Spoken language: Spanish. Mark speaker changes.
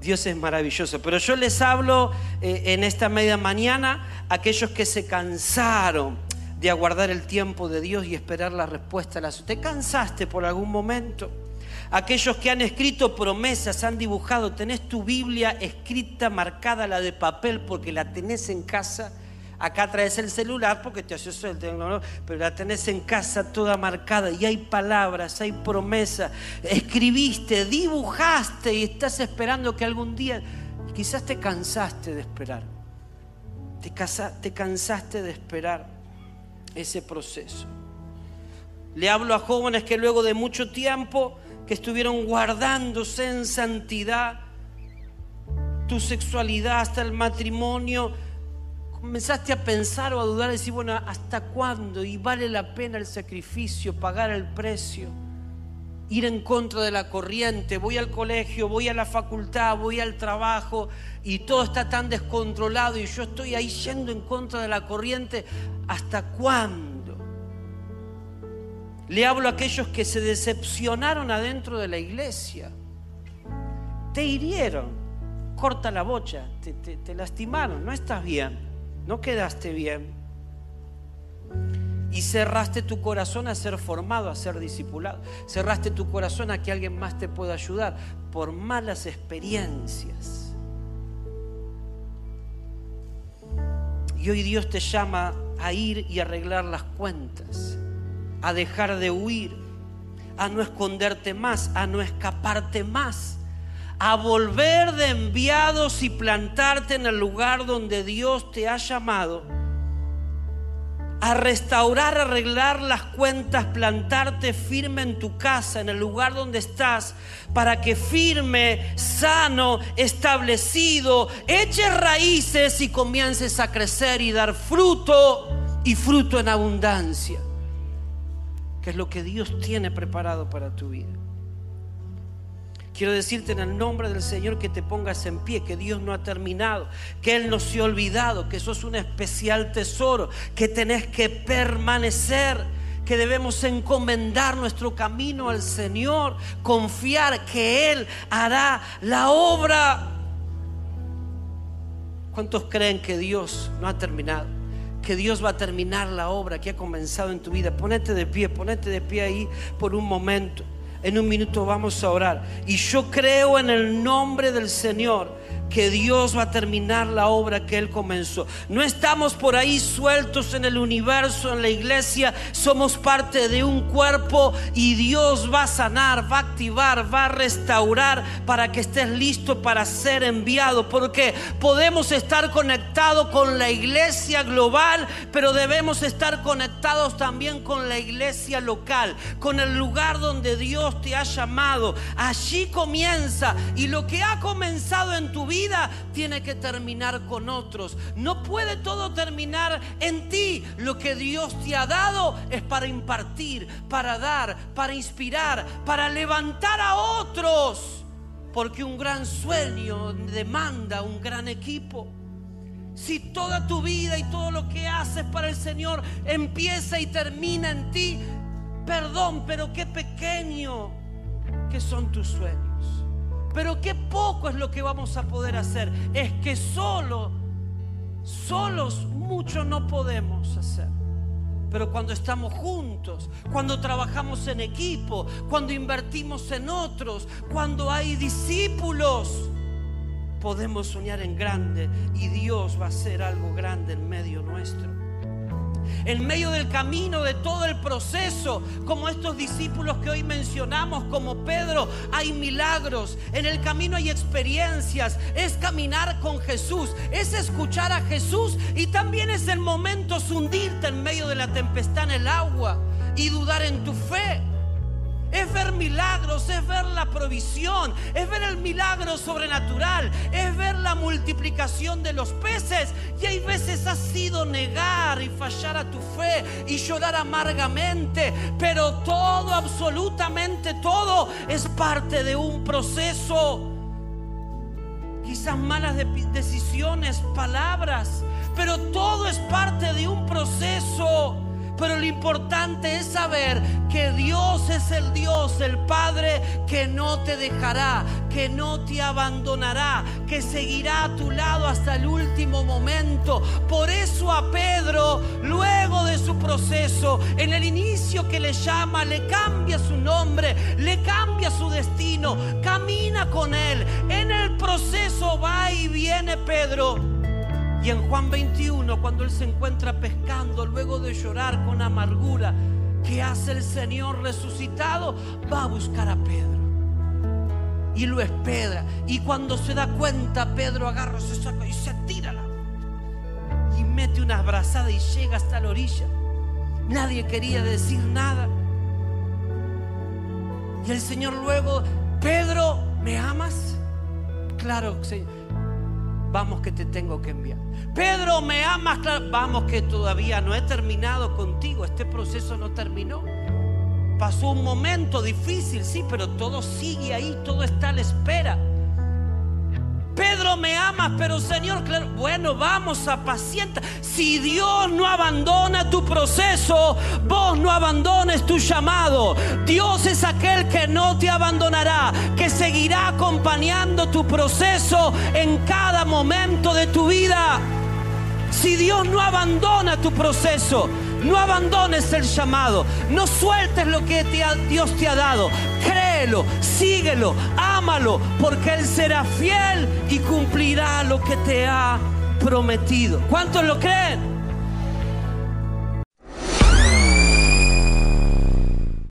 Speaker 1: Dios es maravilloso. Pero yo les hablo eh, en esta media mañana a aquellos que se cansaron de aguardar el tiempo de Dios y esperar la respuesta. ¿Te cansaste por algún momento? Aquellos que han escrito promesas, han dibujado, tenés tu Biblia escrita, marcada, la de papel, porque la tenés en casa Acá traes el celular porque te haces el tecnológico, pero la tenés en casa toda marcada y hay palabras, hay promesas. Escribiste, dibujaste y estás esperando que algún día, quizás te cansaste de esperar. Te, te cansaste de esperar ese proceso. Le hablo a jóvenes que luego de mucho tiempo que estuvieron guardándose en santidad, tu sexualidad hasta el matrimonio, comenzaste a pensar o a dudar y decir, bueno, ¿hasta cuándo? Y vale la pena el sacrificio, pagar el precio, ir en contra de la corriente, voy al colegio, voy a la facultad, voy al trabajo y todo está tan descontrolado y yo estoy ahí yendo en contra de la corriente, ¿hasta cuándo? Le hablo a aquellos que se decepcionaron adentro de la iglesia, te hirieron, corta la bocha, te, lastimaron, no estás bien no quedaste bien. Y cerraste tu corazón a ser formado, a ser discipulado. Cerraste tu corazón a que alguien más te pueda ayudar por malas experiencias. Y hoy Dios te llama a ir y arreglar las cuentas, a dejar de huir, a no esconderte más, a no escaparte más a volver de enviados y plantarte en el lugar donde Dios te ha llamado, a restaurar, arreglar las cuentas, plantarte firme en tu casa, en el lugar donde estás, para que firme, sano, establecido, eches raíces y comiences a crecer y dar fruto y fruto en abundancia, que es lo que Dios tiene preparado para tu vida. Quiero decirte en el nombre del Señor que te pongas en pie, que Dios no ha terminado, que Él no se ha olvidado, que sos un especial tesoro, que tenés que permanecer, que debemos encomendar nuestro camino al Señor, confiar que Él hará la obra. ¿Cuántos creen que Dios no ha terminado? Que Dios va a terminar la obra que ha comenzado en tu vida. Ponete de pie, ponete de pie ahí por un momento. En un minuto vamos a orar. Y yo creo en el nombre del Señor que Dios va a terminar la obra que Él comenzó. No estamos por ahí sueltos en el universo, en la iglesia, somos parte de un cuerpo y Dios va a sanar, va a activar, va a restaurar para que estés listo para ser enviado, porque podemos estar conectados con la iglesia global, pero debemos estar conectados también con la iglesia local, con el lugar donde Dios te ha llamado. Allí comienza y lo que ha comenzado en tu vida, tiene que terminar con otros. No puede todo terminar en ti. Lo que Dios te ha dado es para impartir, para dar, para inspirar, para levantar a otros. Porque un gran sueño demanda un gran equipo. Si toda tu vida y todo lo que haces para el Señor empieza y termina en ti, perdón, pero qué pequeño que son tus sueños. Pero qué poco es lo que vamos a poder hacer. Es que solo, solos mucho no podemos hacer. Pero cuando estamos juntos, cuando trabajamos en equipo, cuando invertimos en otros, cuando hay discípulos, podemos soñar en grande y Dios va a hacer algo grande en medio nuestro en medio del camino de todo el proceso, como estos discípulos que hoy mencionamos, como Pedro, hay milagros, en el camino hay experiencias, es caminar con Jesús, es escuchar a Jesús y también es el momento hundirte en medio de la tempestad en el agua y dudar en tu fe es ver milagros, es ver la provisión, es ver el milagro sobrenatural, es ver la multiplicación de los peces. Y hay veces ha sido negar y fallar a tu fe y llorar amargamente, pero todo, absolutamente todo, es parte de un proceso. Quizás malas decisiones, palabras, pero todo es parte de un proceso. Pero lo importante es saber que Dios es el Dios, el Padre que no te dejará, que no te abandonará, que seguirá a tu lado hasta el último momento. Por eso a Pedro, luego de su proceso, en el inicio que le llama, le cambia su nombre, le cambia su destino, camina con él. En el proceso va y viene Pedro y en Juan 21, cuando él se encuentra pescando, luego de llorar con amargura, ¿qué hace el Señor resucitado? Va a buscar a Pedro. Y lo espera. Y cuando se da cuenta, Pedro agarra, se saca y se tira Y mete una abrazada y llega hasta la orilla. Nadie quería decir nada. Y el Señor luego, Pedro, ¿me amas? Claro, Señor vamos que te tengo que enviar. Pedro, ¿me amas? vamos que todavía no he terminado contigo, este proceso no terminó. Pasó un momento difícil, sí, pero todo sigue ahí, todo está a la espera. Pedro, me amas, pero Señor, claro, bueno, vamos a pacientar. Si Dios no abandona tu proceso, vos no abandones tu llamado. Dios es aquel que no te abandonará, que seguirá acompañando tu proceso en cada momento de tu vida. Si Dios no abandona tu proceso, no abandones el llamado, no sueltes lo que Dios te ha dado. Créelo, síguelo, ámalo, porque Él será fiel y cumplirá lo que te ha prometido. ¿Cuántos lo creen?